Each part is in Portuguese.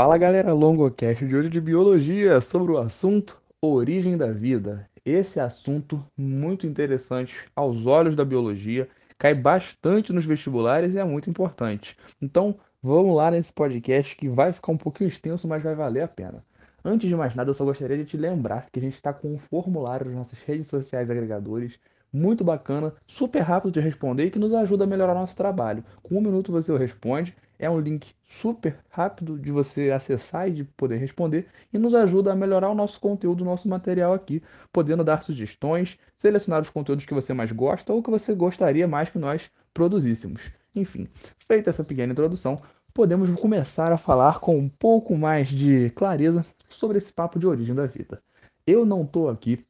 Fala galera, LongoCast de hoje de biologia sobre o assunto origem da vida. Esse assunto muito interessante aos olhos da biologia, cai bastante nos vestibulares e é muito importante. Então, vamos lá nesse podcast que vai ficar um pouquinho extenso, mas vai valer a pena. Antes de mais nada, eu só gostaria de te lembrar que a gente está com um formulário nas nossas redes sociais agregadores muito bacana, super rápido de responder e que nos ajuda a melhorar nosso trabalho. Com um minuto você responde, é um link super rápido de você acessar e de poder responder e nos ajuda a melhorar o nosso conteúdo, o nosso material aqui, podendo dar sugestões, selecionar os conteúdos que você mais gosta ou que você gostaria mais que nós produzíssemos. Enfim, feita essa pequena introdução, podemos começar a falar com um pouco mais de clareza sobre esse papo de origem da vida. Eu não estou aqui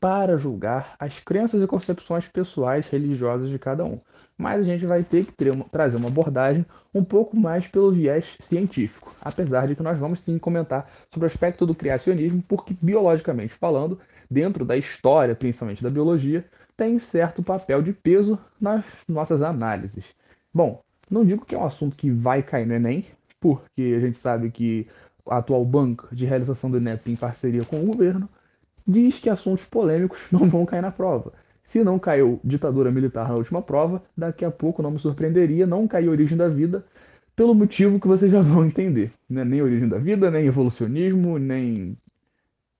para julgar as crenças e concepções pessoais religiosas de cada um, mas a gente vai ter que uma, trazer uma abordagem um pouco mais pelo viés científico, apesar de que nós vamos sim comentar sobre o aspecto do criacionismo, porque biologicamente falando, dentro da história, principalmente da biologia, tem certo papel de peso nas nossas análises. Bom, não digo que é um assunto que vai cair no Enem, porque a gente sabe que a atual banca de realização do INEP em parceria com o governo diz que assuntos polêmicos não vão cair na prova. Se não caiu ditadura militar na última prova, daqui a pouco não me surpreenderia não cair origem da vida, pelo motivo que vocês já vão entender. Né? Nem origem da vida, nem evolucionismo, nem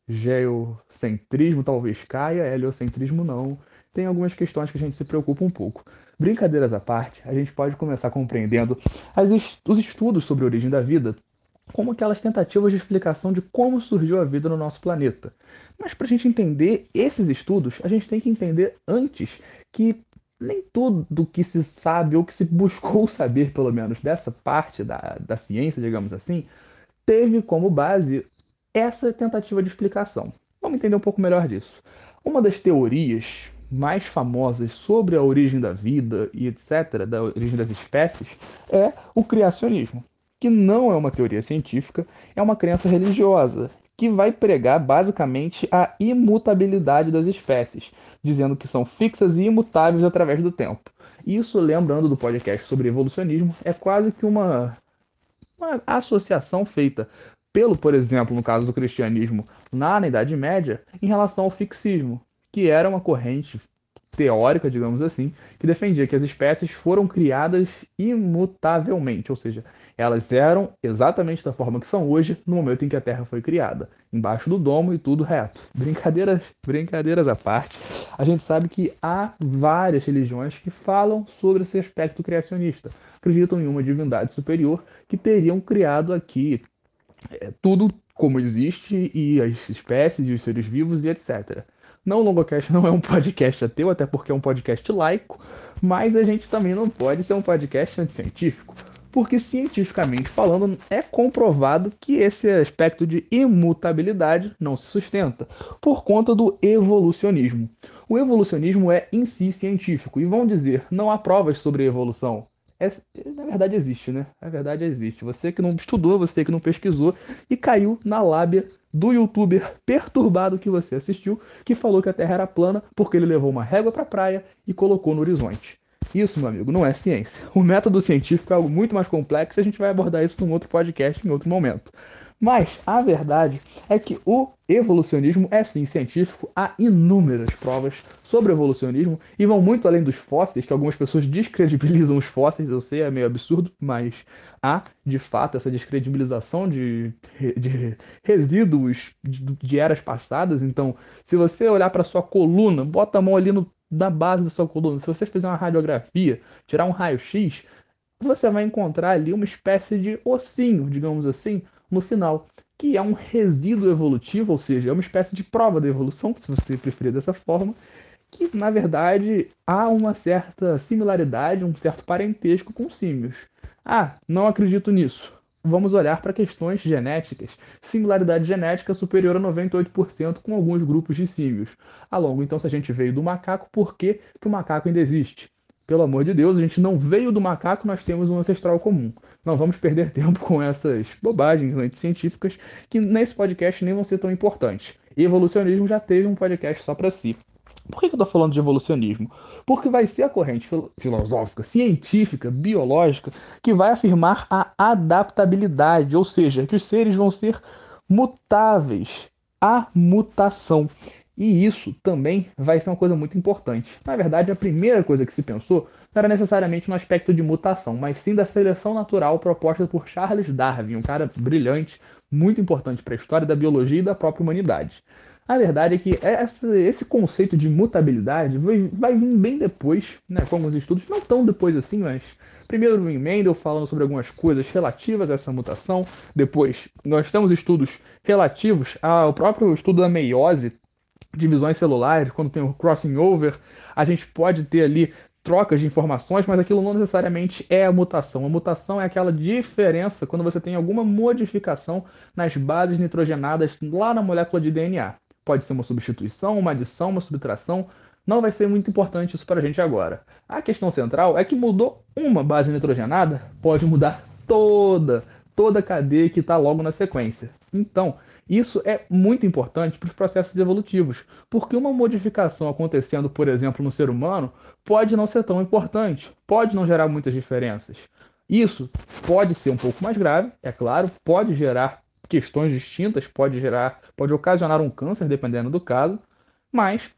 geocentrismo talvez caia, heliocentrismo não. Tem algumas questões que a gente se preocupa um pouco. Brincadeiras à parte, a gente pode começar compreendendo as, os estudos sobre a origem da vida como aquelas tentativas de explicação de como surgiu a vida no nosso planeta. Mas para a gente entender esses estudos, a gente tem que entender antes que nem tudo que se sabe ou que se buscou saber, pelo menos, dessa parte da, da ciência, digamos assim, teve como base essa tentativa de explicação. Vamos entender um pouco melhor disso. Uma das teorias mais famosas sobre a origem da vida e etc., da origem das espécies, é o criacionismo que não é uma teoria científica, é uma crença religiosa, que vai pregar basicamente a imutabilidade das espécies, dizendo que são fixas e imutáveis através do tempo. Isso, lembrando do podcast sobre evolucionismo, é quase que uma, uma associação feita pelo, por exemplo, no caso do cristianismo, na, na Idade Média, em relação ao fixismo, que era uma corrente teórica, digamos assim, que defendia que as espécies foram criadas imutavelmente, ou seja, elas eram exatamente da forma que são hoje no momento em que a Terra foi criada, embaixo do domo e tudo reto. Brincadeiras, brincadeiras à parte, a gente sabe que há várias religiões que falam sobre esse aspecto criacionista, acreditam em uma divindade superior que teriam criado aqui é, tudo como existe e as espécies e os seres vivos e etc. Não, o Longocast não é um podcast ateu, até porque é um podcast laico, mas a gente também não pode ser um podcast anticientífico, porque cientificamente falando é comprovado que esse aspecto de imutabilidade não se sustenta por conta do evolucionismo. O evolucionismo é em si científico, e vão dizer, não há provas sobre evolução. É, na verdade existe, né? Na verdade existe. Você que não estudou, você que não pesquisou e caiu na lábia do youtuber perturbado que você assistiu, que falou que a Terra era plana porque ele levou uma régua para a praia e colocou no horizonte. Isso, meu amigo, não é ciência. O método científico é algo muito mais complexo e a gente vai abordar isso num outro podcast em outro momento. Mas a verdade é que o evolucionismo é sim científico, há inúmeras provas sobre evolucionismo e vão muito além dos fósseis, que algumas pessoas descredibilizam os fósseis, eu sei, é meio absurdo, mas há de fato essa descredibilização de, de resíduos de, de eras passadas. Então, se você olhar para sua coluna, bota a mão ali no, na base da sua coluna, se você fizer uma radiografia, tirar um raio-x, você vai encontrar ali uma espécie de ossinho, digamos assim, no final, que é um resíduo evolutivo, ou seja, é uma espécie de prova da evolução, se você preferir dessa forma, que na verdade há uma certa similaridade, um certo parentesco com símios. Ah, não acredito nisso. Vamos olhar para questões genéticas. Similaridade genética superior a 98% com alguns grupos de símios. A longo, então, se a gente veio do macaco, por que, que o macaco ainda existe? Pelo amor de Deus, a gente não veio do macaco, nós temos um ancestral comum. Não vamos perder tempo com essas bobagens anticientíficas que nesse podcast nem vão ser tão importantes. Evolucionismo já teve um podcast só para si. Por que eu estou falando de evolucionismo? Porque vai ser a corrente filosófica, científica, biológica, que vai afirmar a adaptabilidade, ou seja, que os seres vão ser mutáveis, a mutação. E isso também vai ser uma coisa muito importante. Na verdade, a primeira coisa que se pensou não era necessariamente no aspecto de mutação, mas sim da seleção natural proposta por Charles Darwin, um cara brilhante, muito importante para a história da biologia e da própria humanidade. A verdade é que esse conceito de mutabilidade vai, vai vir bem depois, né, com alguns estudos, não tão depois assim, mas primeiro em Mendel falando sobre algumas coisas relativas a essa mutação, depois nós temos estudos relativos ao próprio estudo da meiose, divisões celulares, quando tem o crossing over, a gente pode ter ali trocas de informações, mas aquilo não necessariamente é a mutação. A mutação é aquela diferença quando você tem alguma modificação nas bases nitrogenadas lá na molécula de DNA. Pode ser uma substituição, uma adição, uma subtração. Não vai ser muito importante isso para a gente agora. A questão central é que mudou uma base nitrogenada, pode mudar toda, toda a cadeia que está logo na sequência. Então, isso é muito importante para os processos evolutivos, porque uma modificação acontecendo, por exemplo, no ser humano, pode não ser tão importante, pode não gerar muitas diferenças. Isso pode ser um pouco mais grave, é claro, pode gerar questões distintas, pode gerar, pode ocasionar um câncer, dependendo do caso, mas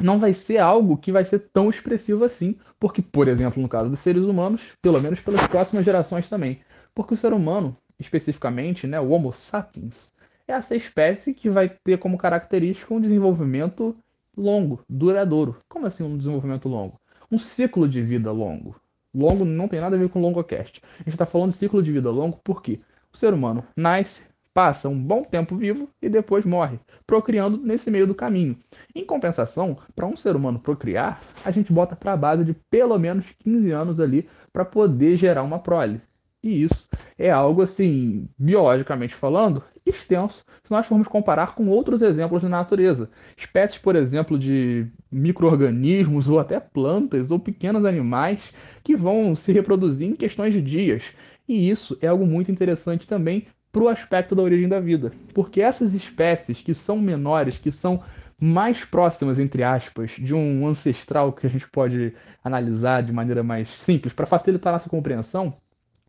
não vai ser algo que vai ser tão expressivo assim, porque, por exemplo, no caso dos seres humanos, pelo menos pelas próximas gerações também, porque o ser humano, especificamente, né, o Homo sapiens, é essa espécie que vai ter como característica um desenvolvimento longo, duradouro. Como assim um desenvolvimento longo? Um ciclo de vida longo. Longo não tem nada a ver com longocast. A gente está falando de ciclo de vida longo porque o ser humano nasce, passa um bom tempo vivo e depois morre, procriando nesse meio do caminho. Em compensação, para um ser humano procriar, a gente bota para a base de pelo menos 15 anos ali para poder gerar uma prole. E isso é algo assim, biologicamente falando, extenso, se nós formos comparar com outros exemplos de natureza. Espécies, por exemplo, de micro-organismos ou até plantas ou pequenos animais que vão se reproduzir em questões de dias. E isso é algo muito interessante também para o aspecto da origem da vida. Porque essas espécies que são menores, que são mais próximas, entre aspas, de um ancestral que a gente pode analisar de maneira mais simples, para facilitar a nossa compreensão,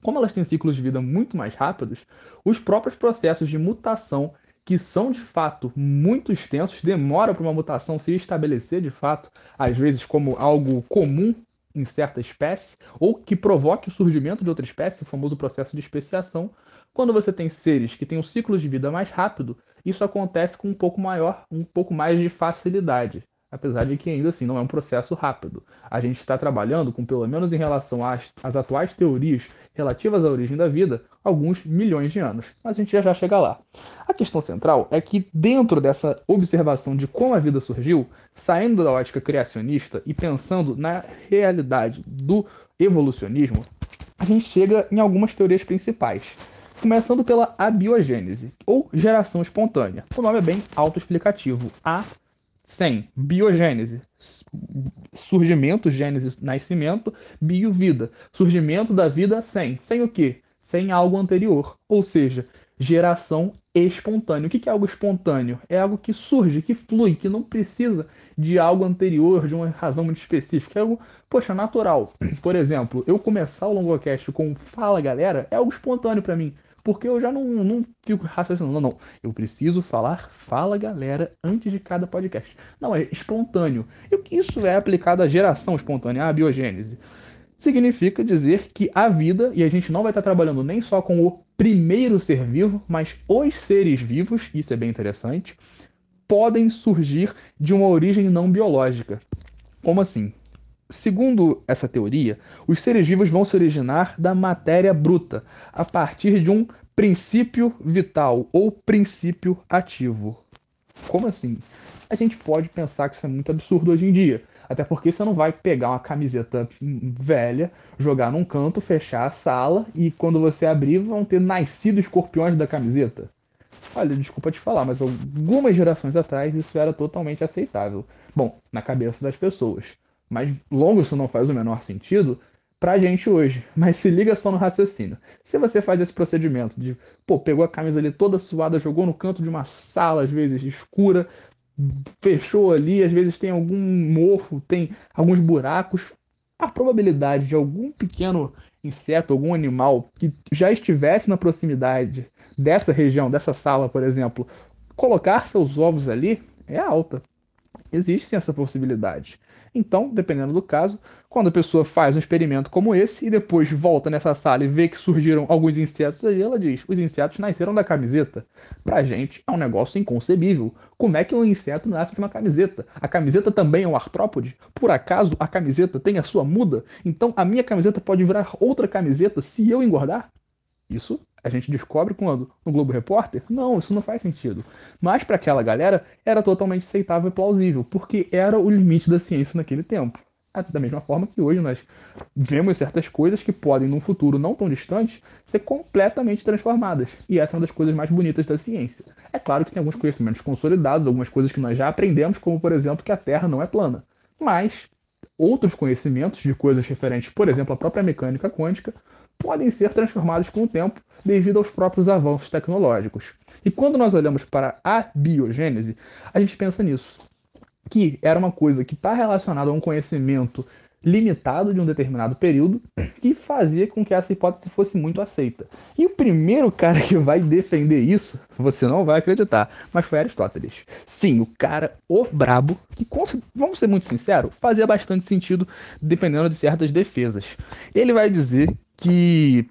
como elas têm ciclos de vida muito mais rápidos, os próprios processos de mutação, que são de fato muito extensos, demora para uma mutação se estabelecer de fato, às vezes como algo comum em certa espécie, ou que provoque o surgimento de outra espécie, o famoso processo de especiação, quando você tem seres que têm um ciclo de vida mais rápido, isso acontece com um pouco maior, um pouco mais de facilidade. Apesar de que ainda assim não é um processo rápido. A gente está trabalhando com, pelo menos em relação às, às atuais teorias relativas à origem da vida, alguns milhões de anos. Mas a gente já já chega lá. A questão central é que, dentro dessa observação de como a vida surgiu, saindo da ótica criacionista e pensando na realidade do evolucionismo, a gente chega em algumas teorias principais começando pela abiogênese, ou geração espontânea. O nome é bem autoexplicativo. A sem biogênese, surgimento, gênese, nascimento, bio, vida. Surgimento da vida sem. Sem o quê? Sem algo anterior. Ou seja, geração espontânea. O que é algo espontâneo? É algo que surge, que flui, que não precisa de algo anterior, de uma razão muito específica. É algo, poxa, natural. Por exemplo, eu começar o Longocast com Fala Galera é algo espontâneo para mim. Porque eu já não, não fico raciocinando. Não, não. Eu preciso falar, fala galera, antes de cada podcast. Não, é espontâneo. E o que isso é aplicado à geração espontânea, à biogênese? Significa dizer que a vida, e a gente não vai estar trabalhando nem só com o primeiro ser vivo, mas os seres vivos, isso é bem interessante, podem surgir de uma origem não biológica. Como assim? Segundo essa teoria, os seres vivos vão se originar da matéria bruta, a partir de um princípio vital ou princípio ativo. Como assim? A gente pode pensar que isso é muito absurdo hoje em dia. Até porque você não vai pegar uma camiseta velha, jogar num canto, fechar a sala e quando você abrir vão ter nascido escorpiões da camiseta. Olha, desculpa te falar, mas algumas gerações atrás isso era totalmente aceitável. Bom, na cabeça das pessoas. Mas longo isso não faz o menor sentido pra gente hoje. Mas se liga só no raciocínio. Se você faz esse procedimento de, pô, pegou a camisa ali toda suada, jogou no canto de uma sala, às vezes escura, fechou ali, às vezes tem algum mofo, tem alguns buracos. A probabilidade de algum pequeno inseto, algum animal que já estivesse na proximidade dessa região, dessa sala, por exemplo, colocar seus ovos ali é alta. Existe sim essa possibilidade. Então, dependendo do caso, quando a pessoa faz um experimento como esse e depois volta nessa sala e vê que surgiram alguns insetos aí, ela diz: os insetos nasceram da camiseta. Pra gente é um negócio inconcebível. Como é que um inseto nasce de uma camiseta? A camiseta também é um artrópode? Por acaso a camiseta tem a sua muda? Então a minha camiseta pode virar outra camiseta se eu engordar? Isso a gente descobre quando? No Globo Repórter? Não, isso não faz sentido. Mas para aquela galera era totalmente aceitável e plausível, porque era o limite da ciência naquele tempo. Da mesma forma que hoje nós vemos certas coisas que podem, num futuro não tão distante, ser completamente transformadas. E essa é uma das coisas mais bonitas da ciência. É claro que tem alguns conhecimentos consolidados, algumas coisas que nós já aprendemos, como por exemplo que a Terra não é plana. Mas outros conhecimentos de coisas referentes, por exemplo, à própria mecânica quântica, podem ser transformados com o tempo devido aos próprios avanços tecnológicos. E quando nós olhamos para a biogênese, a gente pensa nisso, que era uma coisa que está relacionada a um conhecimento limitado de um determinado período que fazia com que essa hipótese fosse muito aceita. E o primeiro cara que vai defender isso, você não vai acreditar, mas foi Aristóteles. Sim, o cara, o brabo, que, vamos ser muito sinceros, fazia bastante sentido dependendo de certas defesas. Ele vai dizer que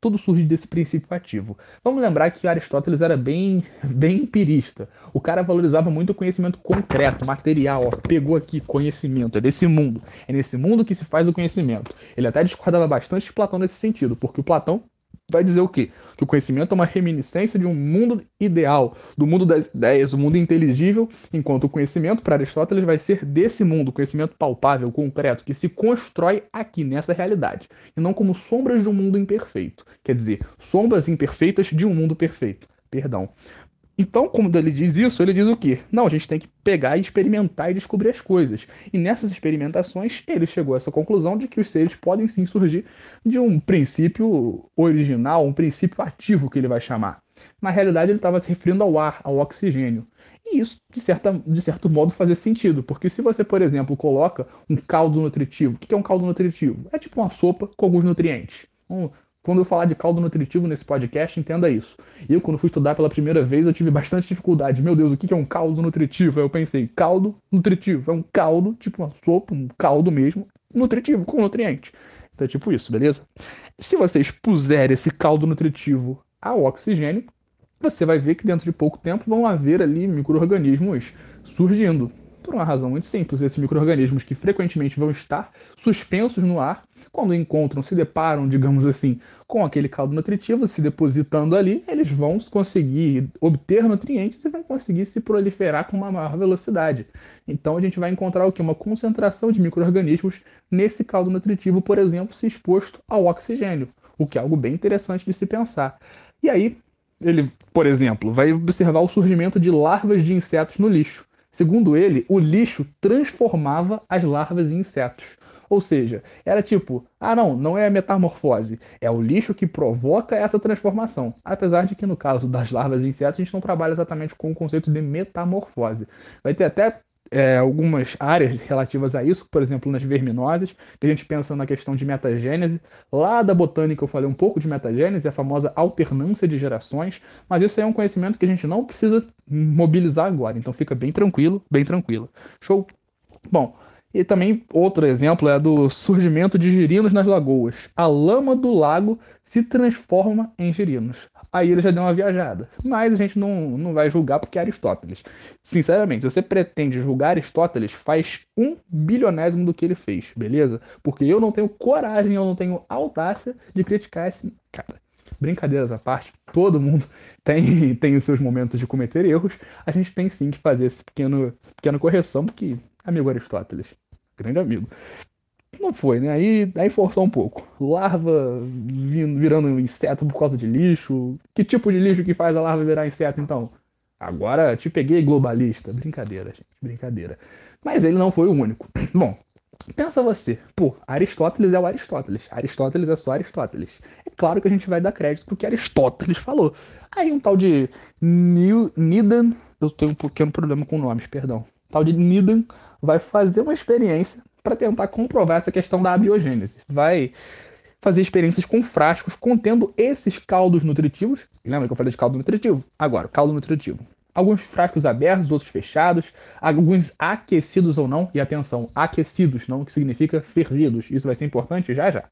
tudo surge desse princípio ativo. Vamos lembrar que Aristóteles era bem, bem empirista. O cara valorizava muito o conhecimento concreto, material. Ó, pegou aqui conhecimento, é desse mundo. É nesse mundo que se faz o conhecimento. Ele até discordava bastante de Platão nesse sentido, porque o Platão vai dizer o quê? Que o conhecimento é uma reminiscência de um mundo ideal, do mundo das ideias, do mundo inteligível, enquanto o conhecimento, para Aristóteles, vai ser desse mundo, conhecimento palpável, concreto, que se constrói aqui, nessa realidade, e não como sombras de um mundo imperfeito. Quer dizer, sombras imperfeitas de um mundo perfeito. Perdão. Então, como ele diz isso, ele diz o quê? Não, a gente tem que pegar e experimentar e descobrir as coisas. E nessas experimentações, ele chegou a essa conclusão de que os seres podem sim surgir de um princípio original, um princípio ativo que ele vai chamar. Na realidade, ele estava se referindo ao ar, ao oxigênio. E isso, de, certa, de certo modo, fazia sentido, porque se você, por exemplo, coloca um caldo nutritivo, o que é um caldo nutritivo? É tipo uma sopa com alguns nutrientes. Um, quando eu falar de caldo nutritivo nesse podcast, entenda isso. Eu, quando fui estudar pela primeira vez, eu tive bastante dificuldade. Meu Deus, o que é um caldo nutritivo? Aí eu pensei, caldo nutritivo. É um caldo, tipo uma sopa, um caldo mesmo, nutritivo, com nutriente. Então é tipo isso, beleza? Se você expuser esse caldo nutritivo ao oxigênio, você vai ver que dentro de pouco tempo vão haver ali micro-organismos surgindo. Por uma razão muito simples, esses micro-organismos que frequentemente vão estar suspensos no ar, quando encontram, se deparam, digamos assim, com aquele caldo nutritivo se depositando ali, eles vão conseguir obter nutrientes e vão conseguir se proliferar com uma maior velocidade. Então a gente vai encontrar o que? Uma concentração de micro-organismos nesse caldo nutritivo, por exemplo, se exposto ao oxigênio, o que é algo bem interessante de se pensar. E aí, ele, por exemplo, vai observar o surgimento de larvas de insetos no lixo. Segundo ele, o lixo transformava as larvas em insetos. Ou seja, era tipo, ah não, não é a metamorfose, é o lixo que provoca essa transformação. Apesar de que no caso das larvas e insetos a gente não trabalha exatamente com o conceito de metamorfose. Vai ter até é, algumas áreas relativas a isso, por exemplo, nas verminoses, que a gente pensa na questão de metagênese. Lá da botânica eu falei um pouco de metagênese, a famosa alternância de gerações, mas isso aí é um conhecimento que a gente não precisa mobilizar agora, então fica bem tranquilo, bem tranquilo. Show? Bom, e também outro exemplo é do surgimento de girinos nas lagoas. A lama do lago se transforma em girinos. Aí ele já deu uma viajada. Mas a gente não, não vai julgar porque é Aristóteles. Sinceramente, se você pretende julgar Aristóteles, faz um bilionésimo do que ele fez, beleza? Porque eu não tenho coragem, eu não tenho audácia de criticar esse cara. Brincadeiras à parte, todo mundo tem, tem os seus momentos de cometer erros. A gente tem sim que fazer esse pequeno, pequena correção, porque, amigo Aristóteles, grande amigo, não foi, né? Aí, aí forçou um pouco. Larva virando um inseto por causa de lixo. Que tipo de lixo que faz a larva virar inseto, então? Agora te peguei globalista. Brincadeira, gente. Brincadeira. Mas ele não foi o único. Bom, pensa você. Pô, Aristóteles é o Aristóteles. Aristóteles é só Aristóteles. É claro que a gente vai dar crédito pro que Aristóteles falou. Aí um tal de Nidan eu tenho um pequeno problema com nomes, perdão. Tal de Needham vai fazer uma experiência para tentar comprovar essa questão da abiogênese. Vai fazer experiências com frascos contendo esses caldos nutritivos. Lembra que eu falei de caldo nutritivo? Agora, caldo nutritivo. Alguns frascos abertos, outros fechados, alguns aquecidos ou não. E atenção, aquecidos, não que significa fervidos. Isso vai ser importante já já.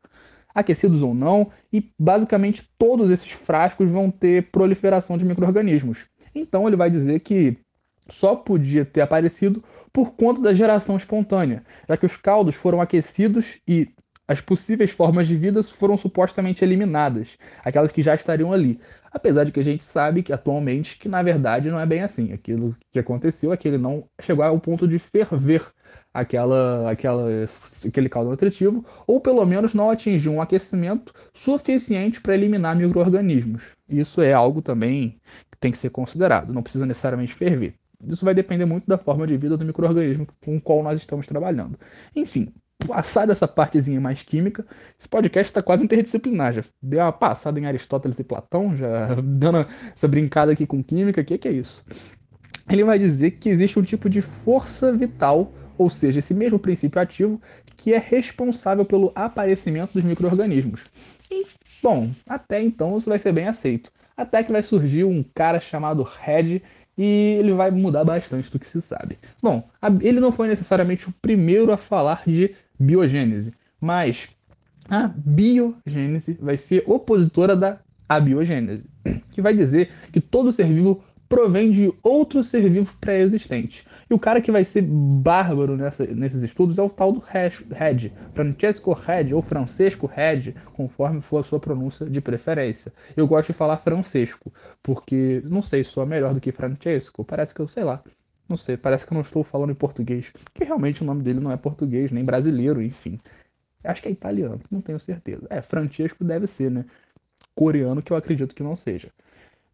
Aquecidos ou não, e basicamente todos esses frascos vão ter proliferação de micro-organismos. Então ele vai dizer que só podia ter aparecido por conta da geração espontânea, já que os caldos foram aquecidos e as possíveis formas de vida foram supostamente eliminadas, aquelas que já estariam ali. Apesar de que a gente sabe que atualmente que na verdade não é bem assim. Aquilo que aconteceu é que ele não chegou ao ponto de ferver aquela, aquela, aquele caldo nutritivo, ou pelo menos não atingiu um aquecimento suficiente para eliminar micro-organismos. Isso é algo também que tem que ser considerado, não precisa necessariamente ferver. Isso vai depender muito da forma de vida do microorganismo com o qual nós estamos trabalhando. Enfim, passada essa partezinha mais química, esse podcast está quase interdisciplinar. Já deu uma passada em Aristóteles e Platão, já dando essa brincada aqui com química. O que, que é isso? Ele vai dizer que existe um tipo de força vital, ou seja, esse mesmo princípio ativo, que é responsável pelo aparecimento dos micro-organismos. E, bom, até então isso vai ser bem aceito. Até que vai surgir um cara chamado Red e ele vai mudar bastante do que se sabe. Bom, ele não foi necessariamente o primeiro a falar de biogênese, mas a biogênese vai ser opositora da abiogênese, que vai dizer que todo ser vivo provém de outro ser vivo pré-existente. E o cara que vai ser bárbaro nessa, nesses estudos é o tal do Red, Francesco Red ou Francesco Red, conforme for a sua pronúncia de preferência. Eu gosto de falar Francesco, porque não sei, sou melhor do que Francesco, parece que eu sei lá. Não sei, parece que eu não estou falando em português, porque realmente o nome dele não é português, nem brasileiro, enfim. Acho que é italiano, não tenho certeza. É, Francesco deve ser, né? Coreano que eu acredito que não seja.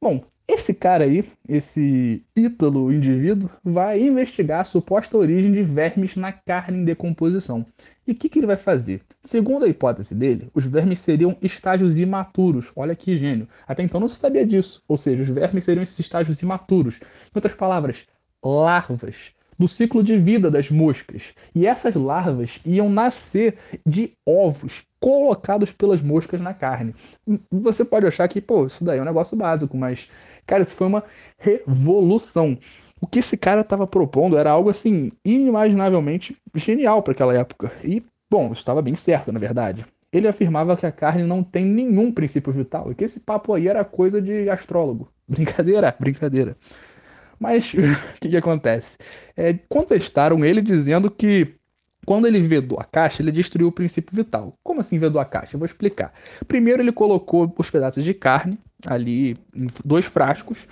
Bom, esse cara aí, esse ítalo indivíduo, vai investigar a suposta origem de vermes na carne em decomposição. E o que, que ele vai fazer? Segundo a hipótese dele, os vermes seriam estágios imaturos. Olha que gênio. Até então não se sabia disso. Ou seja, os vermes seriam esses estágios imaturos. Em outras palavras, larvas do ciclo de vida das moscas. E essas larvas iam nascer de ovos colocados pelas moscas na carne. Você pode achar que, pô, isso daí é um negócio básico, mas Cara, isso foi uma revolução. O que esse cara estava propondo era algo assim inimaginavelmente genial para aquela época. E, bom, estava bem certo, na verdade. Ele afirmava que a carne não tem nenhum princípio vital e que esse papo aí era coisa de astrólogo. Brincadeira, brincadeira. Mas o que, que acontece? É, contestaram ele dizendo que quando ele vedou a caixa, ele destruiu o princípio vital. Como assim vedou a caixa? Eu vou explicar. Primeiro, ele colocou os pedaços de carne ali em dois frascos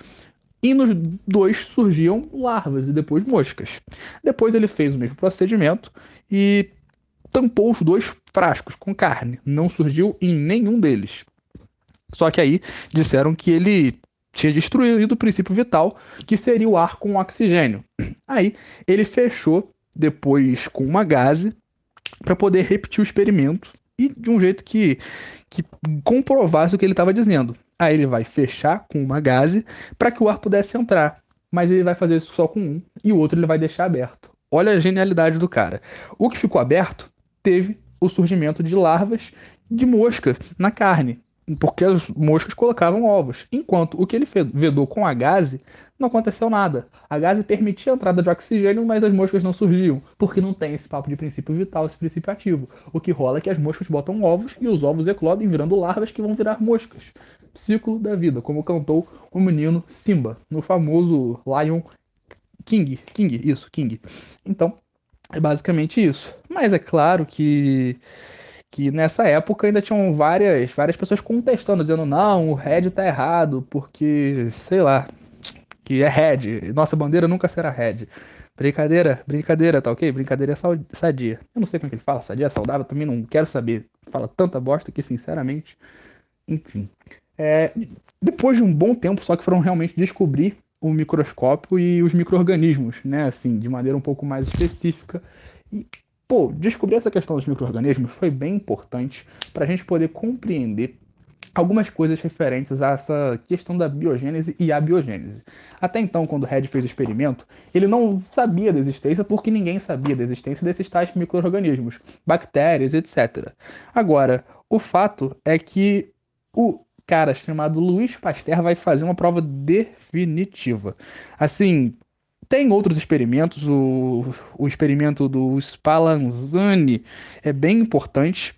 e nos dois surgiam larvas e depois moscas. Depois ele fez o mesmo procedimento e tampou os dois frascos com carne. Não surgiu em nenhum deles. Só que aí disseram que ele tinha destruído o princípio vital, que seria o ar com oxigênio. Aí ele fechou depois com uma gase para poder repetir o experimento e de um jeito que, que comprovasse o que ele estava dizendo. Aí ele vai fechar com uma gase para que o ar pudesse entrar, mas ele vai fazer isso só com um e o outro ele vai deixar aberto. Olha a genialidade do cara. O que ficou aberto teve o surgimento de larvas de mosca na carne porque as moscas colocavam ovos, enquanto o que ele vedou com a gase não aconteceu nada. A gase permitia a entrada de oxigênio, mas as moscas não surgiam, porque não tem esse papo de princípio vital, esse princípio ativo. O que rola é que as moscas botam ovos e os ovos eclodem virando larvas que vão virar moscas. Ciclo da vida, como cantou o menino Simba no famoso Lion King. King, isso, King. Então, é basicamente isso. Mas é claro que que nessa época ainda tinham várias, várias pessoas contestando, dizendo não, o Red tá errado, porque, sei lá, que é Red, nossa bandeira nunca será Red. Brincadeira, brincadeira, tá ok? Brincadeira é sadia. Eu não sei como é que ele fala, sadia, saudável, também não quero saber. Fala tanta bosta que, sinceramente, enfim. É, depois de um bom tempo, só que foram realmente descobrir o microscópio e os micro-organismos, né, assim, de maneira um pouco mais específica. E pô, descobrir essa questão dos micro-organismos foi bem importante para a gente poder compreender algumas coisas referentes a essa questão da biogênese e abiogênese. Até então, quando Red fez o experimento, ele não sabia da existência porque ninguém sabia da existência desses tais micro-organismos, bactérias, etc. Agora, o fato é que o cara chamado Luiz Pasteur vai fazer uma prova definitiva. Assim, tem outros experimentos, o, o experimento do Spallanzani é bem importante,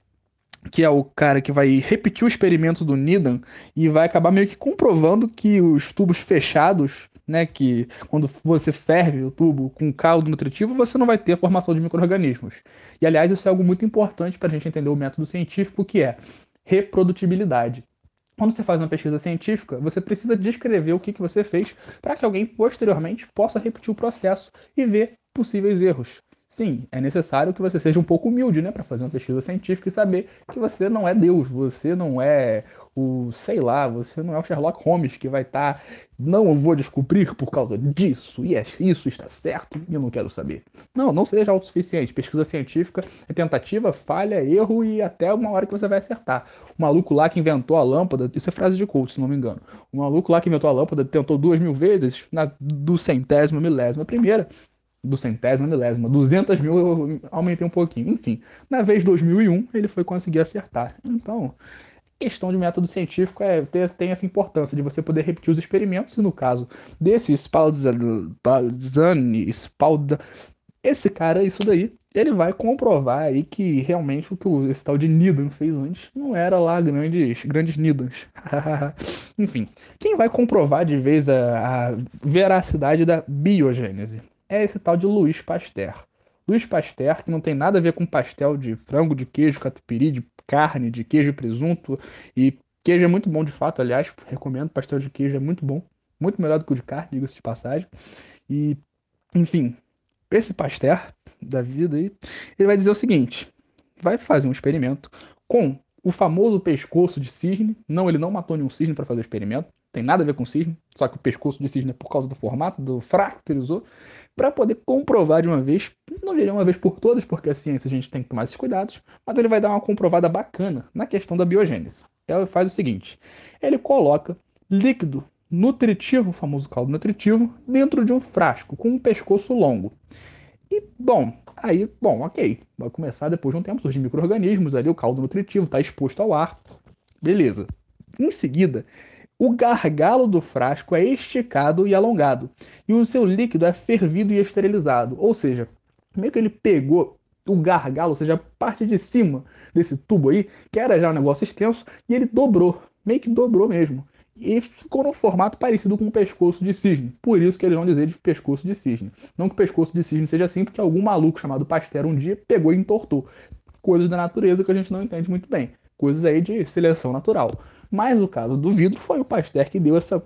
que é o cara que vai repetir o experimento do Needham e vai acabar meio que comprovando que os tubos fechados, né, que quando você ferve o tubo com caldo nutritivo, você não vai ter formação de micro-organismos. E aliás, isso é algo muito importante para a gente entender o método científico, que é reprodutibilidade. Quando você faz uma pesquisa científica, você precisa descrever o que, que você fez para que alguém posteriormente possa repetir o processo e ver possíveis erros. Sim, é necessário que você seja um pouco humilde, né, para fazer uma pesquisa científica e saber que você não é Deus, você não é o, sei lá, você não é o Sherlock Holmes que vai estar, tá, não vou descobrir por causa disso, e é, isso está certo e eu não quero saber. Não, não seja autossuficiente. Pesquisa científica é tentativa, falha, erro e até uma hora que você vai acertar. O maluco lá que inventou a lâmpada, isso é frase de coach, se não me engano. O maluco lá que inventou a lâmpada tentou duas mil vezes, na do centésimo milésima primeira, do centésimo milésimo, 200 mil eu aumentei um pouquinho. Enfim, na vez 2001 ele foi conseguir acertar. Então, questão de método científico é ter, tem essa importância de você poder repetir os experimentos, e no caso desse Spalzani, Spalda, esse cara, isso daí, ele vai comprovar aí que realmente o que esse tal de Nidan fez antes não era lá grandes, grandes Nidans. Enfim, quem vai comprovar de vez a, a veracidade da biogênese? é esse tal de Luiz Pasteur. Luiz Pasteur, que não tem nada a ver com pastel de frango, de queijo, catupiry, de carne, de queijo e presunto. E queijo é muito bom de fato, aliás, recomendo. Pastel de queijo é muito bom. Muito melhor do que o de carne, diga-se de passagem. E, enfim, esse Pasteur da vida aí, ele vai dizer o seguinte: vai fazer um experimento com o famoso pescoço de cisne. Não, ele não matou nenhum cisne para fazer o experimento. Tem nada a ver com cisne, só que o pescoço de cisne é por causa do formato, do fraco que ele usou para poder comprovar de uma vez, não diria uma vez por todas, porque a ciência a gente tem que tomar esses cuidados, mas ele vai dar uma comprovada bacana na questão da biogênese. Ele faz o seguinte: ele coloca líquido nutritivo, o famoso caldo nutritivo, dentro de um frasco com um pescoço longo. E, bom, aí, bom, ok, vai começar depois de um tempo surgir micro-organismos ali, o caldo nutritivo está exposto ao ar, beleza. Em seguida, o gargalo do frasco é esticado e alongado, e o seu líquido é fervido e esterilizado. Ou seja, meio que ele pegou o gargalo, ou seja, a parte de cima desse tubo aí, que era já um negócio extenso, e ele dobrou, meio que dobrou mesmo. E ficou num formato parecido com o pescoço de cisne. Por isso que eles vão dizer de pescoço de cisne. Não que o pescoço de cisne seja assim, porque algum maluco chamado Pasteur um dia pegou e entortou. Coisas da natureza que a gente não entende muito bem. Coisas aí de seleção natural. Mas o caso do vidro foi o Pasteur que deu essa,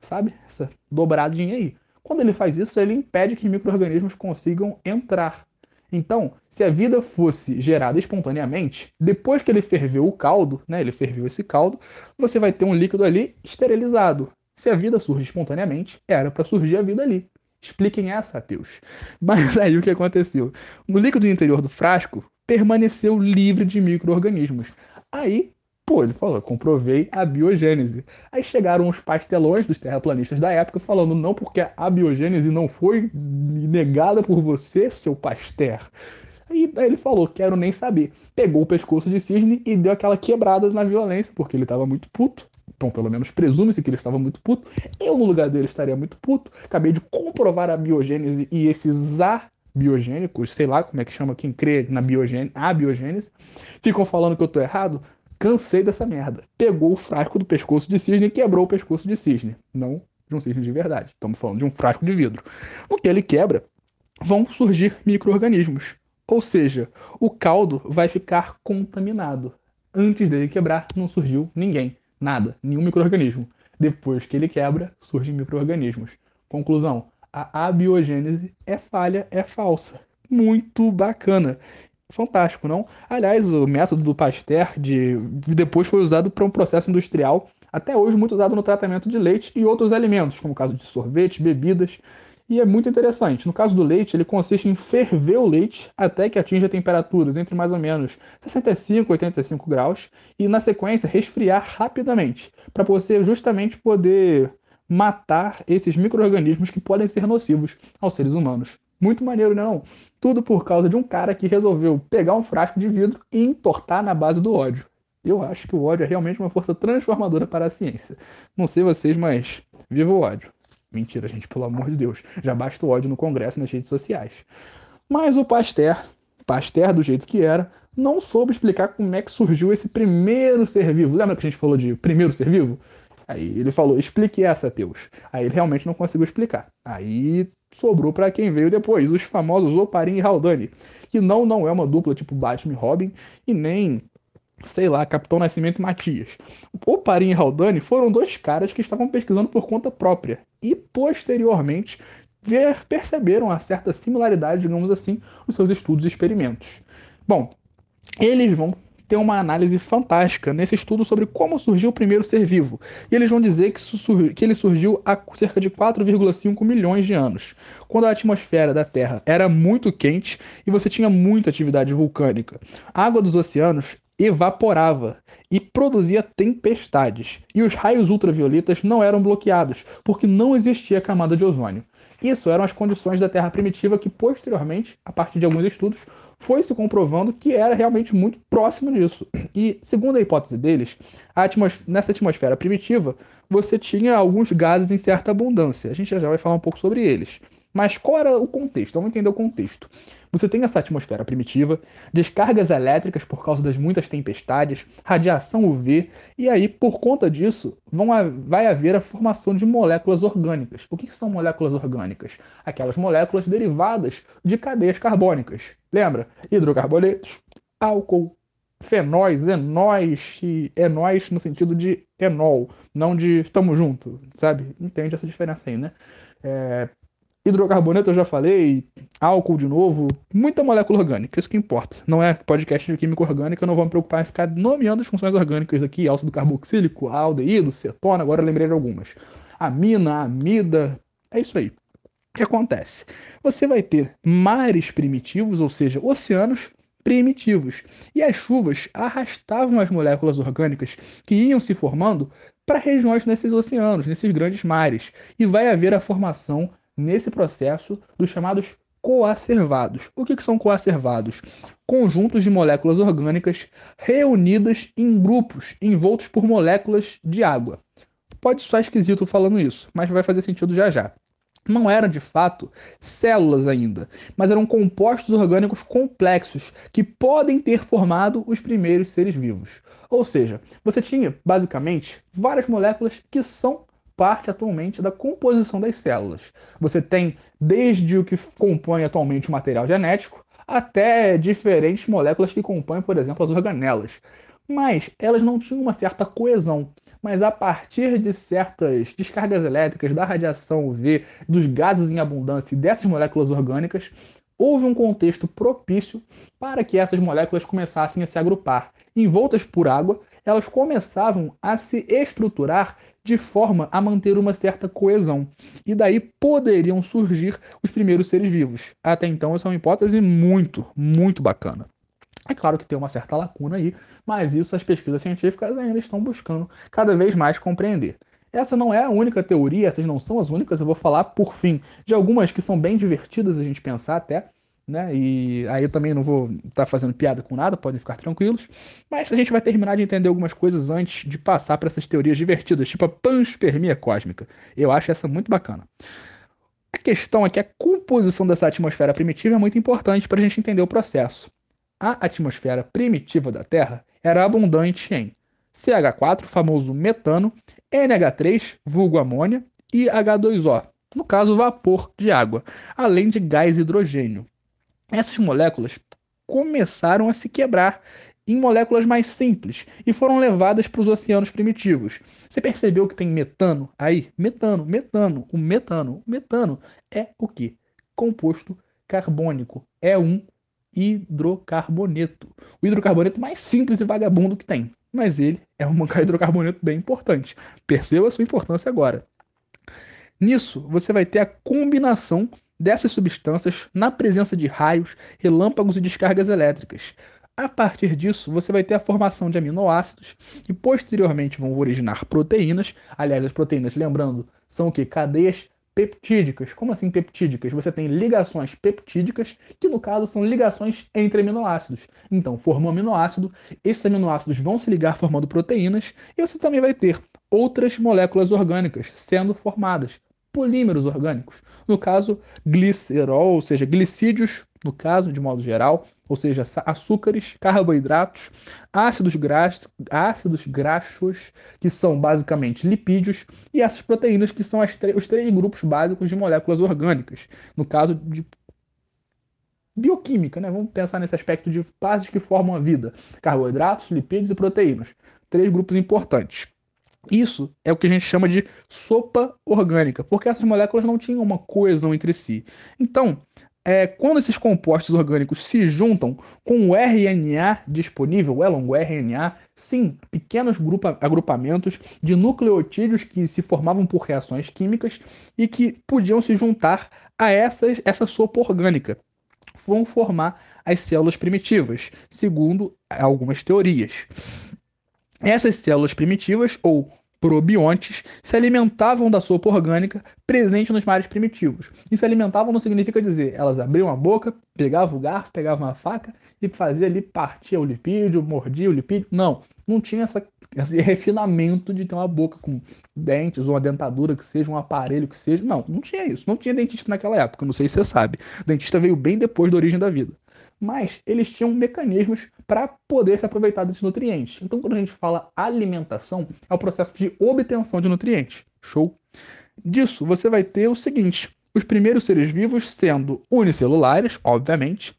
sabe, essa dobradinha aí. Quando ele faz isso, ele impede que micro-organismos consigam entrar. Então, se a vida fosse gerada espontaneamente, depois que ele ferveu o caldo, né, ele ferveu esse caldo, você vai ter um líquido ali esterilizado. Se a vida surge espontaneamente, era para surgir a vida ali. Expliquem essa, ateus. Mas aí o que aconteceu? O líquido interior do frasco permaneceu livre de micro-organismos. Aí Pô, ele falou, comprovei a biogênese. Aí chegaram os pastelões dos terraplanistas da época falando, não, porque a biogênese não foi negada por você, seu Pasteur. Aí, aí ele falou, quero nem saber. Pegou o pescoço de cisne e deu aquela quebrada na violência, porque ele estava muito puto. Bom, pelo menos presume-se que ele estava muito puto. Eu, no lugar dele, estaria muito puto. Acabei de comprovar a biogênese e esses ar biogênicos, sei lá como é que chama quem crê na biogênese, a biogênese, ficam falando que eu tô errado. Cansei dessa merda. Pegou o frasco do pescoço de cisne e quebrou o pescoço de cisne. Não de um cisne de verdade. Estamos falando de um frasco de vidro. No que ele quebra, vão surgir micro-organismos. Ou seja, o caldo vai ficar contaminado. Antes dele quebrar, não surgiu ninguém. Nada. Nenhum micro-organismo. Depois que ele quebra, surgem micro-organismos. Conclusão: a abiogênese é falha, é falsa. Muito bacana fantástico, não? Aliás, o método do Pasteur de depois foi usado para um processo industrial, até hoje muito usado no tratamento de leite e outros alimentos, como o caso de sorvete, bebidas. E é muito interessante. No caso do leite, ele consiste em ferver o leite até que atinja temperaturas entre mais ou menos 65 e 85 graus e, na sequência, resfriar rapidamente, para você justamente poder matar esses micro-organismos que podem ser nocivos aos seres humanos. Muito maneiro, não? Tudo por causa de um cara que resolveu pegar um frasco de vidro e entortar na base do ódio. Eu acho que o ódio é realmente uma força transformadora para a ciência. Não sei vocês, mas viva o ódio. Mentira, gente, pelo amor de Deus. Já basta o ódio no Congresso e nas redes sociais. Mas o Pasteur, Pasteur do jeito que era, não soube explicar como é que surgiu esse primeiro ser vivo. Lembra que a gente falou de primeiro ser vivo? Aí ele falou, explique essa, Teus. Aí ele realmente não conseguiu explicar. Aí sobrou para quem veio depois, os famosos Oparin e Haldane, que não não é uma dupla tipo Batman e Robin e nem sei lá, Capitão Nascimento e Matias. O Parim e Haldane foram dois caras que estavam pesquisando por conta própria e posteriormente ver, perceberam uma certa similaridade, digamos assim, nos seus estudos e experimentos. Bom, eles vão ter uma análise fantástica nesse estudo sobre como surgiu o primeiro ser vivo. E eles vão dizer que, que ele surgiu há cerca de 4,5 milhões de anos, quando a atmosfera da Terra era muito quente e você tinha muita atividade vulcânica. A água dos oceanos evaporava e produzia tempestades, e os raios ultravioletas não eram bloqueados, porque não existia camada de ozônio. Isso eram as condições da Terra primitiva que, posteriormente, a partir de alguns estudos, foi se comprovando que era realmente muito próximo disso. E, segundo a hipótese deles, atmos nessa atmosfera primitiva, você tinha alguns gases em certa abundância. A gente já vai falar um pouco sobre eles. Mas qual era o contexto? Vamos entender o contexto. Você tem essa atmosfera primitiva, descargas elétricas por causa das muitas tempestades, radiação UV, e aí, por conta disso, vão a, vai haver a formação de moléculas orgânicas. O que são moléculas orgânicas? Aquelas moléculas derivadas de cadeias carbônicas. Lembra? Hidrocarbonetos, álcool, fenóis, enóis e enóis no sentido de enol, não de estamos junto, sabe? Entende essa diferença aí, né? É, Hidrocarboneto eu já falei, álcool de novo, muita molécula orgânica, isso que importa. Não é podcast de química orgânica, eu não vou me preocupar em ficar nomeando as funções orgânicas aqui, ácido carboxílico, aldeído, cetona, agora eu lembrei de algumas. Amina, amida, é isso aí. O que acontece? Você vai ter mares primitivos, ou seja, oceanos primitivos. E as chuvas arrastavam as moléculas orgânicas que iam se formando para regiões nesses oceanos, nesses grandes mares. E vai haver a formação nesse processo dos chamados coacervados. O que, que são coacervados? Conjuntos de moléculas orgânicas reunidas em grupos envoltos por moléculas de água. Pode soar esquisito falando isso, mas vai fazer sentido já já. Não eram de fato células ainda, mas eram compostos orgânicos complexos que podem ter formado os primeiros seres vivos. Ou seja, você tinha basicamente várias moléculas que são parte atualmente da composição das células. Você tem desde o que compõe atualmente o material genético até diferentes moléculas que compõem, por exemplo, as organelas. Mas elas não tinham uma certa coesão. Mas a partir de certas descargas elétricas, da radiação UV, dos gases em abundância e dessas moléculas orgânicas, houve um contexto propício para que essas moléculas começassem a se agrupar. Envoltas por água, elas começavam a se estruturar de forma a manter uma certa coesão. E daí poderiam surgir os primeiros seres vivos. Até então, essa é uma hipótese muito, muito bacana. É claro que tem uma certa lacuna aí, mas isso as pesquisas científicas ainda estão buscando cada vez mais compreender. Essa não é a única teoria, essas não são as únicas, eu vou falar por fim de algumas que são bem divertidas a gente pensar até, né? E aí eu também não vou estar tá fazendo piada com nada, podem ficar tranquilos. Mas a gente vai terminar de entender algumas coisas antes de passar para essas teorias divertidas, tipo a panspermia cósmica. Eu acho essa muito bacana. A questão é que a composição dessa atmosfera primitiva é muito importante para a gente entender o processo. A atmosfera primitiva da Terra era abundante em CH4, famoso metano, NH3, vulgo amônia, e H2O, no caso vapor de água, além de gás hidrogênio essas moléculas começaram a se quebrar em moléculas mais simples e foram levadas para os oceanos primitivos. Você percebeu que tem metano aí? Metano, metano, o metano. O metano é o que? Composto carbônico. É um hidrocarboneto. O hidrocarboneto mais simples e vagabundo que tem. Mas ele é um hidrocarboneto bem importante. Perceba a sua importância agora. Nisso, você vai ter a combinação dessas substâncias na presença de raios, relâmpagos e descargas elétricas. A partir disso, você vai ter a formação de aminoácidos que posteriormente vão originar proteínas. Aliás, as proteínas, lembrando, são o que? Cadeias peptídicas. Como assim peptídicas? Você tem ligações peptídicas, que no caso são ligações entre aminoácidos. Então, forma um aminoácido, esses aminoácidos vão se ligar formando proteínas, e você também vai ter outras moléculas orgânicas sendo formadas, polímeros orgânicos. No caso, glicerol, ou seja, glicídios, no caso, de modo geral, ou seja, açúcares, carboidratos, ácidos, graxos, ácidos graxos, que são basicamente lipídios, e essas proteínas, que são os três grupos básicos de moléculas orgânicas. No caso de bioquímica, né? Vamos pensar nesse aspecto de bases que formam a vida: carboidratos, lipídios e proteínas. Três grupos importantes. Isso é o que a gente chama de sopa orgânica, porque essas moléculas não tinham uma coesão entre si. Então, é, quando esses compostos orgânicos se juntam com o RNA disponível, é longo RNA, sim, pequenos agrupamentos de nucleotídeos que se formavam por reações químicas e que podiam se juntar a essas, essa sopa orgânica. Vão formar as células primitivas, segundo algumas teorias. Essas células primitivas, ou probiontes se alimentavam da sopa orgânica presente nos mares primitivos. E se alimentavam não significa dizer, elas abriam a boca, pegavam o garfo, pegavam a faca e fazia ali, partia o lipídio, mordia o lipídio. Não, não tinha essa, esse refinamento de ter uma boca com dentes ou uma dentadura que seja, um aparelho que seja. Não, não tinha isso. Não tinha dentista naquela época, não sei se você sabe. O dentista veio bem depois da origem da vida mas eles tinham mecanismos para poder se aproveitar desses nutrientes. Então, quando a gente fala alimentação, é o processo de obtenção de nutrientes. Show? Disso, você vai ter o seguinte: os primeiros seres vivos sendo unicelulares, obviamente,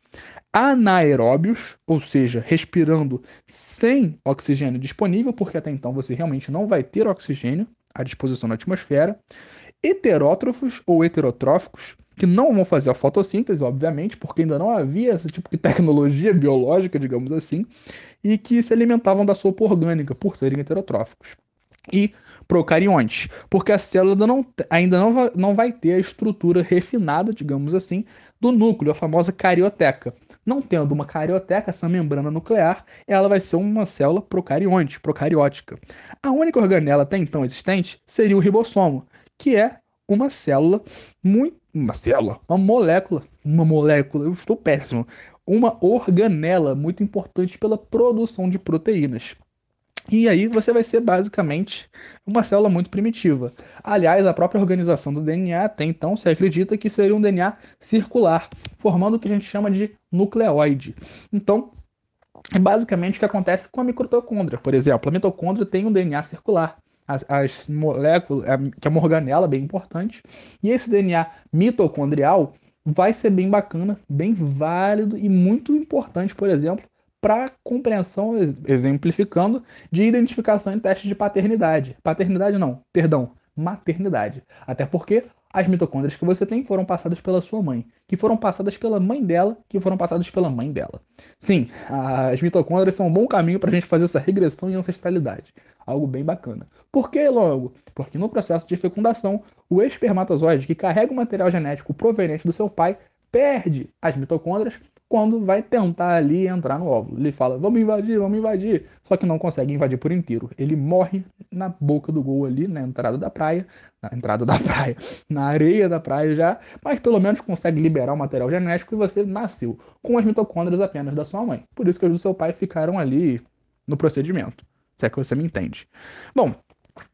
anaeróbios, ou seja, respirando sem oxigênio disponível, porque até então você realmente não vai ter oxigênio à disposição na atmosfera, heterótrofos ou heterotróficos, que não vão fazer a fotossíntese, obviamente, porque ainda não havia esse tipo de tecnologia biológica, digamos assim, e que se alimentavam da sopa orgânica, por serem heterotróficos. E procariontes, porque a célula não, ainda não vai, não vai ter a estrutura refinada, digamos assim, do núcleo, a famosa carioteca. Não tendo uma carioteca, essa membrana nuclear, ela vai ser uma célula procarionte, procariótica. A única organela até então existente seria o ribossomo, que é uma célula muito uma célula, uma molécula, uma molécula, eu estou péssimo, uma organela muito importante pela produção de proteínas. E aí você vai ser basicamente uma célula muito primitiva. Aliás, a própria organização do DNA até então se acredita que seria um DNA circular, formando o que a gente chama de nucleoide. Então, é basicamente o que acontece com a mitocôndria. Por exemplo, a mitocôndria tem um DNA circular as, as moléculas, que é uma organela bem importante. E esse DNA mitocondrial vai ser bem bacana, bem válido e muito importante, por exemplo, para compreensão, exemplificando, de identificação em testes de paternidade. Paternidade não, perdão, maternidade. Até porque as mitocôndrias que você tem foram passadas pela sua mãe, que foram passadas pela mãe dela, que foram passadas pela mãe dela. Sim, as mitocôndrias são um bom caminho para a gente fazer essa regressão em ancestralidade. Algo bem bacana. Por que logo? Porque no processo de fecundação, o espermatozoide que carrega o material genético proveniente do seu pai perde as mitocôndrias quando vai tentar ali entrar no óvulo. Ele fala, vamos invadir, vamos invadir. Só que não consegue invadir por inteiro. Ele morre na boca do gol ali, na entrada da praia, na entrada da praia, na areia da praia já, mas pelo menos consegue liberar o material genético e você nasceu com as mitocôndrias apenas da sua mãe. Por isso que os do seu pai ficaram ali no procedimento. Se é que você me entende. Bom,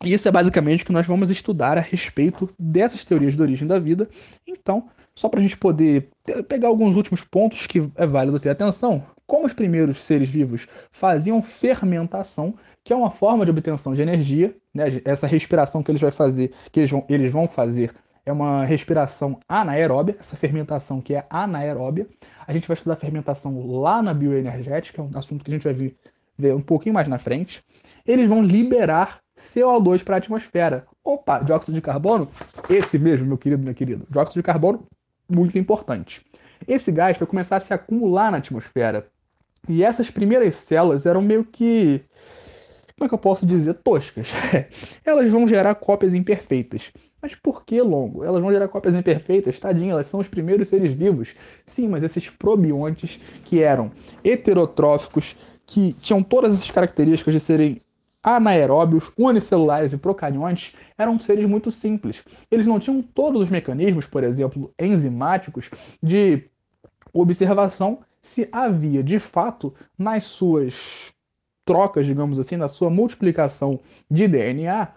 isso é basicamente o que nós vamos estudar a respeito dessas teorias de origem da vida. Então, só para a gente poder pegar alguns últimos pontos que é válido ter atenção, como os primeiros seres vivos faziam fermentação, que é uma forma de obtenção de energia, né? essa respiração que eles, vai fazer, que eles, vão, eles vão fazer é uma respiração anaeróbia, essa fermentação que é anaeróbia. A gente vai estudar fermentação lá na bioenergética, é um assunto que a gente vai ver, ver um pouquinho mais na frente. Eles vão liberar CO2 para a atmosfera. Opa, dióxido de carbono? Esse mesmo, meu querido, meu querido. Dióxido de carbono muito importante. Esse gás vai começar a se acumular na atmosfera. E essas primeiras células eram meio que como é que eu posso dizer, toscas. elas vão gerar cópias imperfeitas. Mas por que longo? Elas vão gerar cópias imperfeitas, tadinha, elas são os primeiros seres vivos. Sim, mas esses probiontes que eram heterotróficos, que tinham todas essas características de serem anaeróbios, unicelulares e procariontes eram seres muito simples. Eles não tinham todos os mecanismos, por exemplo, enzimáticos, de observação se havia de fato nas suas trocas, digamos assim, na sua multiplicação de DNA,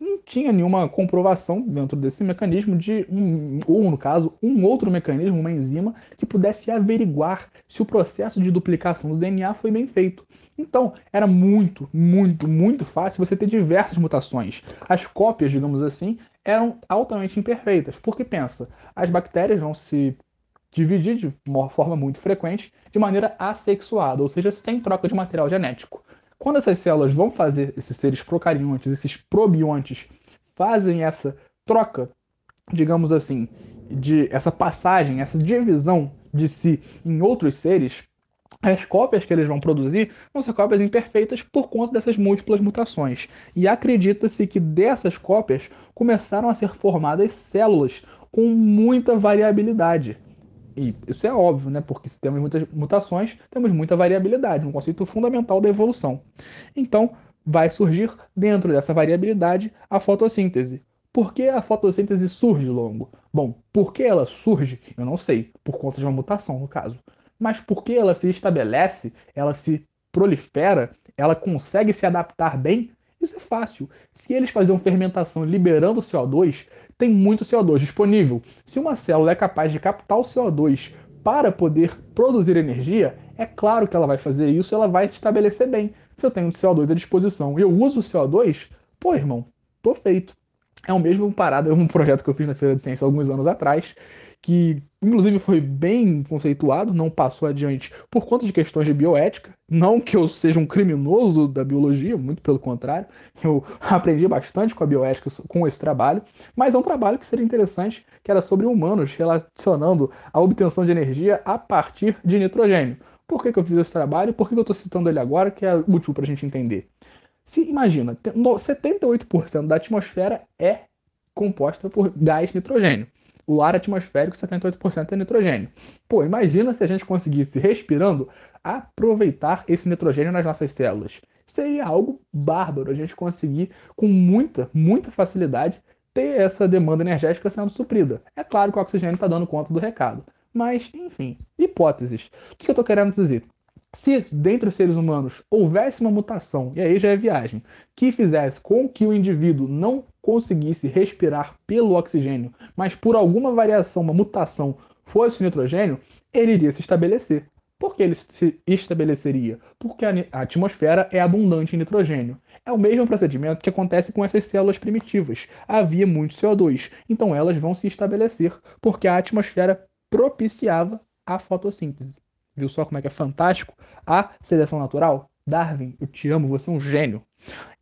não tinha nenhuma comprovação dentro desse mecanismo de um, ou no caso, um outro mecanismo, uma enzima, que pudesse averiguar se o processo de duplicação do DNA foi bem feito. Então, era muito, muito, muito fácil você ter diversas mutações. As cópias, digamos assim, eram altamente imperfeitas. Porque pensa, as bactérias vão se dividir de uma forma muito frequente de maneira assexuada, ou seja, sem troca de material genético. Quando essas células vão fazer esses seres procariontes, esses probiontes, fazem essa troca, digamos assim, de essa passagem, essa divisão de si em outros seres, as cópias que eles vão produzir vão ser cópias imperfeitas por conta dessas múltiplas mutações. E acredita-se que dessas cópias começaram a ser formadas células com muita variabilidade. E isso é óbvio, né? Porque se temos muitas mutações, temos muita variabilidade, um conceito fundamental da evolução. Então, vai surgir dentro dessa variabilidade a fotossíntese. Por que a fotossíntese surge longo? Bom, por que ela surge? Eu não sei, por conta de uma mutação, no caso. Mas por que ela se estabelece, ela se prolifera, ela consegue se adaptar bem? Isso é fácil. Se eles fazem fermentação liberando CO2, tem muito CO2 disponível. Se uma célula é capaz de captar o CO2 para poder produzir energia, é claro que ela vai fazer isso, ela vai se estabelecer bem. Se eu tenho CO2 à disposição e eu uso o CO2, pô, irmão, tô feito. É o mesmo parada, um projeto que eu fiz na Feira de Ciência alguns anos atrás, que inclusive foi bem conceituado, não passou adiante por conta de questões de bioética. Não que eu seja um criminoso da biologia, muito pelo contrário, eu aprendi bastante com a bioética com esse trabalho, mas é um trabalho que seria interessante, que era sobre humanos relacionando a obtenção de energia a partir de nitrogênio. Por que, que eu fiz esse trabalho? Por que, que eu estou citando ele agora, que é útil para a gente entender? Se imagina, 78% da atmosfera é composta por gás nitrogênio o ar atmosférico 78% é nitrogênio. Pô, imagina se a gente conseguisse, respirando, aproveitar esse nitrogênio nas nossas células. Seria algo bárbaro a gente conseguir, com muita, muita facilidade, ter essa demanda energética sendo suprida. É claro que o oxigênio está dando conta do recado. Mas, enfim, hipóteses. O que eu estou querendo dizer? Se dentre os seres humanos houvesse uma mutação, e aí já é viagem, que fizesse com que o indivíduo não conseguisse respirar pelo oxigênio, mas por alguma variação, uma mutação, fosse o nitrogênio, ele iria se estabelecer. Por que ele se estabeleceria? Porque a atmosfera é abundante em nitrogênio. É o mesmo procedimento que acontece com essas células primitivas. Havia muito CO2, então elas vão se estabelecer porque a atmosfera propiciava a fotossíntese. Viu só como é que é fantástico a seleção natural? Darwin, eu te amo, você é um gênio.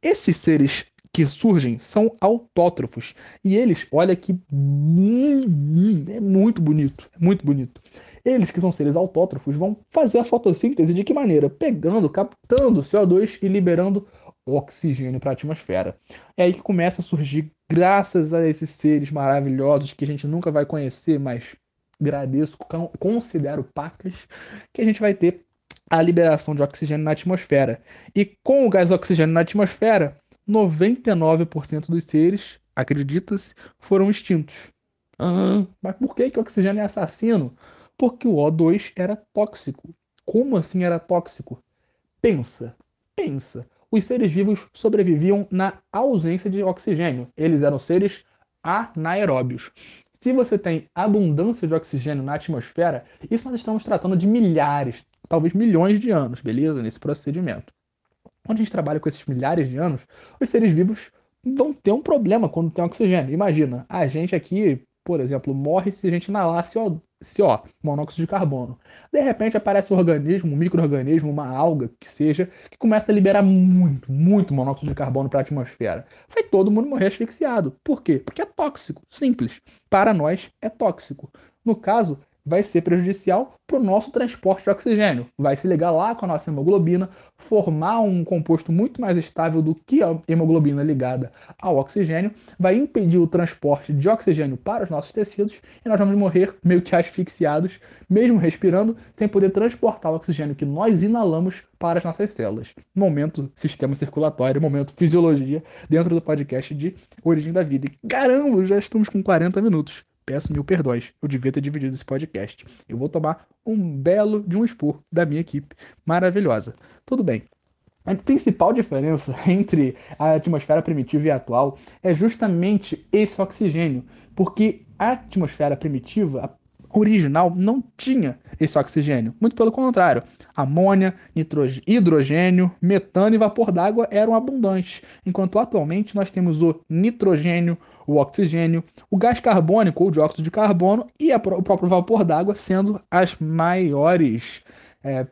Esses seres que surgem são autótrofos. E eles, olha que é muito bonito, é muito bonito. Eles, que são seres autótrofos, vão fazer a fotossíntese de que maneira? Pegando, captando CO2 e liberando oxigênio para a atmosfera. É aí que começa a surgir, graças a esses seres maravilhosos que a gente nunca vai conhecer, mas agradeço, considero pacas, que a gente vai ter a liberação de oxigênio na atmosfera. E com o gás oxigênio na atmosfera, 99% dos seres, acredita-se, foram extintos. Ah, mas por que, que o oxigênio é assassino? Porque o O2 era tóxico. Como assim era tóxico? Pensa, pensa. Os seres vivos sobreviviam na ausência de oxigênio. Eles eram seres anaeróbios. Se você tem abundância de oxigênio na atmosfera, isso nós estamos tratando de milhares, talvez milhões de anos, beleza? Nesse procedimento. Quando a gente trabalha com esses milhares de anos, os seres vivos vão ter um problema quando tem oxigênio. Imagina, a gente aqui, por exemplo, morre se a gente inalar CO, monóxido de carbono. De repente aparece um organismo, um microorganismo, uma alga que seja, que começa a liberar muito, muito monóxido de carbono para a atmosfera. Vai todo mundo morrer asfixiado. Por quê? Porque é tóxico. Simples. Para nós é tóxico. No caso, vai ser prejudicial para o nosso transporte de oxigênio. Vai se ligar lá com a nossa hemoglobina, formar um composto muito mais estável do que a hemoglobina ligada ao oxigênio, vai impedir o transporte de oxigênio para os nossos tecidos e nós vamos morrer meio que asfixiados, mesmo respirando, sem poder transportar o oxigênio que nós inalamos para as nossas células. Momento sistema circulatório, momento fisiologia, dentro do podcast de Origem da Vida. E caramba, já estamos com 40 minutos. Peço mil perdões, eu devia ter dividido esse podcast. Eu vou tomar um belo de um expor da minha equipe maravilhosa. Tudo bem. A principal diferença entre a atmosfera primitiva e a atual é justamente esse oxigênio, porque a atmosfera primitiva, original não tinha esse oxigênio. Muito pelo contrário, amônia, hidrogênio, metano e vapor d'água eram abundantes, enquanto atualmente nós temos o nitrogênio, o oxigênio, o gás carbônico ou dióxido de carbono e o próprio vapor d'água sendo as maiores é,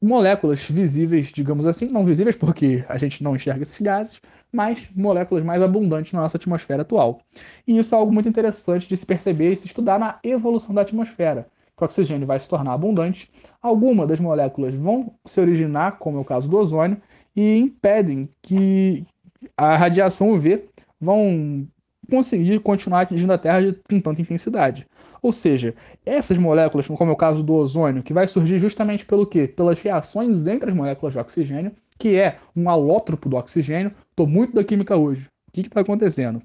moléculas visíveis, digamos assim, não visíveis porque a gente não enxerga esses gases, mas moléculas mais abundantes na nossa atmosfera atual. E isso é algo muito interessante de se perceber e se estudar na evolução da atmosfera. Que o oxigênio vai se tornar abundante, algumas das moléculas vão se originar, como é o caso do ozônio, e impedem que a radiação UV vão conseguir continuar atingindo a Terra com tanta intensidade. Ou seja, essas moléculas, como é o caso do ozônio, que vai surgir justamente pelo quê? Pelas reações entre as moléculas de oxigênio, que é um alótropo do oxigênio. Muito da química hoje. O que está acontecendo?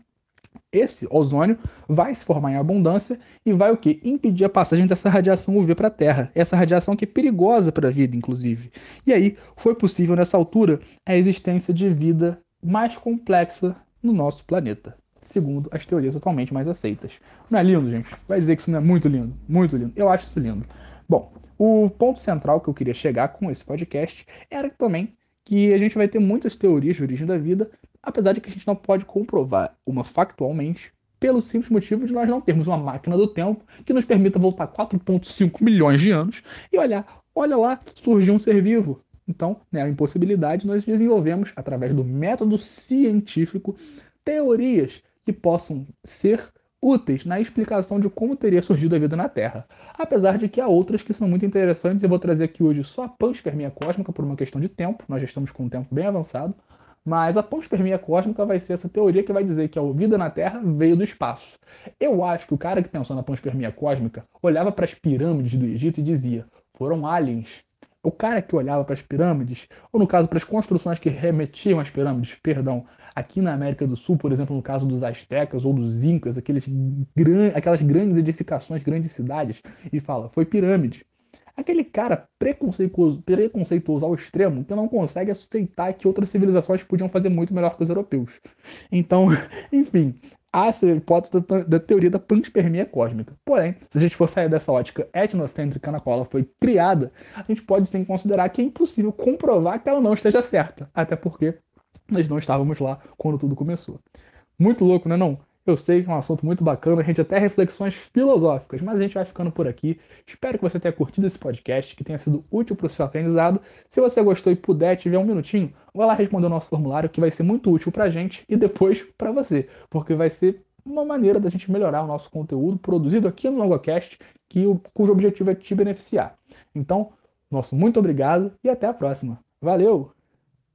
Esse ozônio vai se formar em abundância e vai o que? Impedir a passagem dessa radiação UV para a Terra. Essa radiação que é perigosa para a vida, inclusive. E aí foi possível nessa altura a existência de vida mais complexa no nosso planeta, segundo as teorias atualmente mais aceitas. Não é lindo, gente? Vai dizer que isso não é muito lindo, muito lindo. Eu acho isso lindo. Bom, o ponto central que eu queria chegar com esse podcast era também que a gente vai ter muitas teorias de origem da vida, apesar de que a gente não pode comprovar uma factualmente, pelo simples motivo de nós não termos uma máquina do tempo que nos permita voltar 4,5 milhões de anos e olhar, olha lá, surgiu um ser vivo. Então, né, a impossibilidade, nós desenvolvemos, através do método científico, teorias que possam ser úteis na explicação de como teria surgido a vida na Terra. Apesar de que há outras que são muito interessantes, eu vou trazer aqui hoje só a panspermia cósmica por uma questão de tempo, nós já estamos com um tempo bem avançado, mas a panspermia cósmica vai ser essa teoria que vai dizer que a vida na Terra veio do espaço. Eu acho que o cara que pensou na panspermia cósmica olhava para as pirâmides do Egito e dizia: foram aliens. O cara que olhava para as pirâmides, ou no caso para as construções que remetiam às pirâmides, perdão, Aqui na América do Sul, por exemplo, no caso dos astecas ou dos incas, aqueles gran... aquelas grandes edificações, grandes cidades, e fala, foi pirâmide. Aquele cara preconceituoso, preconceituoso ao extremo que não consegue aceitar que outras civilizações podiam fazer muito melhor que os europeus. Então, enfim, há essa hipótese da, da, teoria da panspermia cósmica. Porém, se a gente for sair dessa ótica etnocêntrica na qual ela foi criada, a gente pode sim considerar que é impossível comprovar que ela não esteja certa. Até porque nós não estávamos lá quando tudo começou. Muito louco, né não? Eu sei que é um assunto muito bacana, a gente até reflexões filosóficas, mas a gente vai ficando por aqui. Espero que você tenha curtido esse podcast, que tenha sido útil para o seu aprendizado. Se você gostou e puder, tiver um minutinho, vai lá responder o nosso formulário, que vai ser muito útil para a gente e depois para você, porque vai ser uma maneira da gente melhorar o nosso conteúdo produzido aqui no LongoCast, que, cujo objetivo é te beneficiar. Então, nosso muito obrigado e até a próxima. Valeu!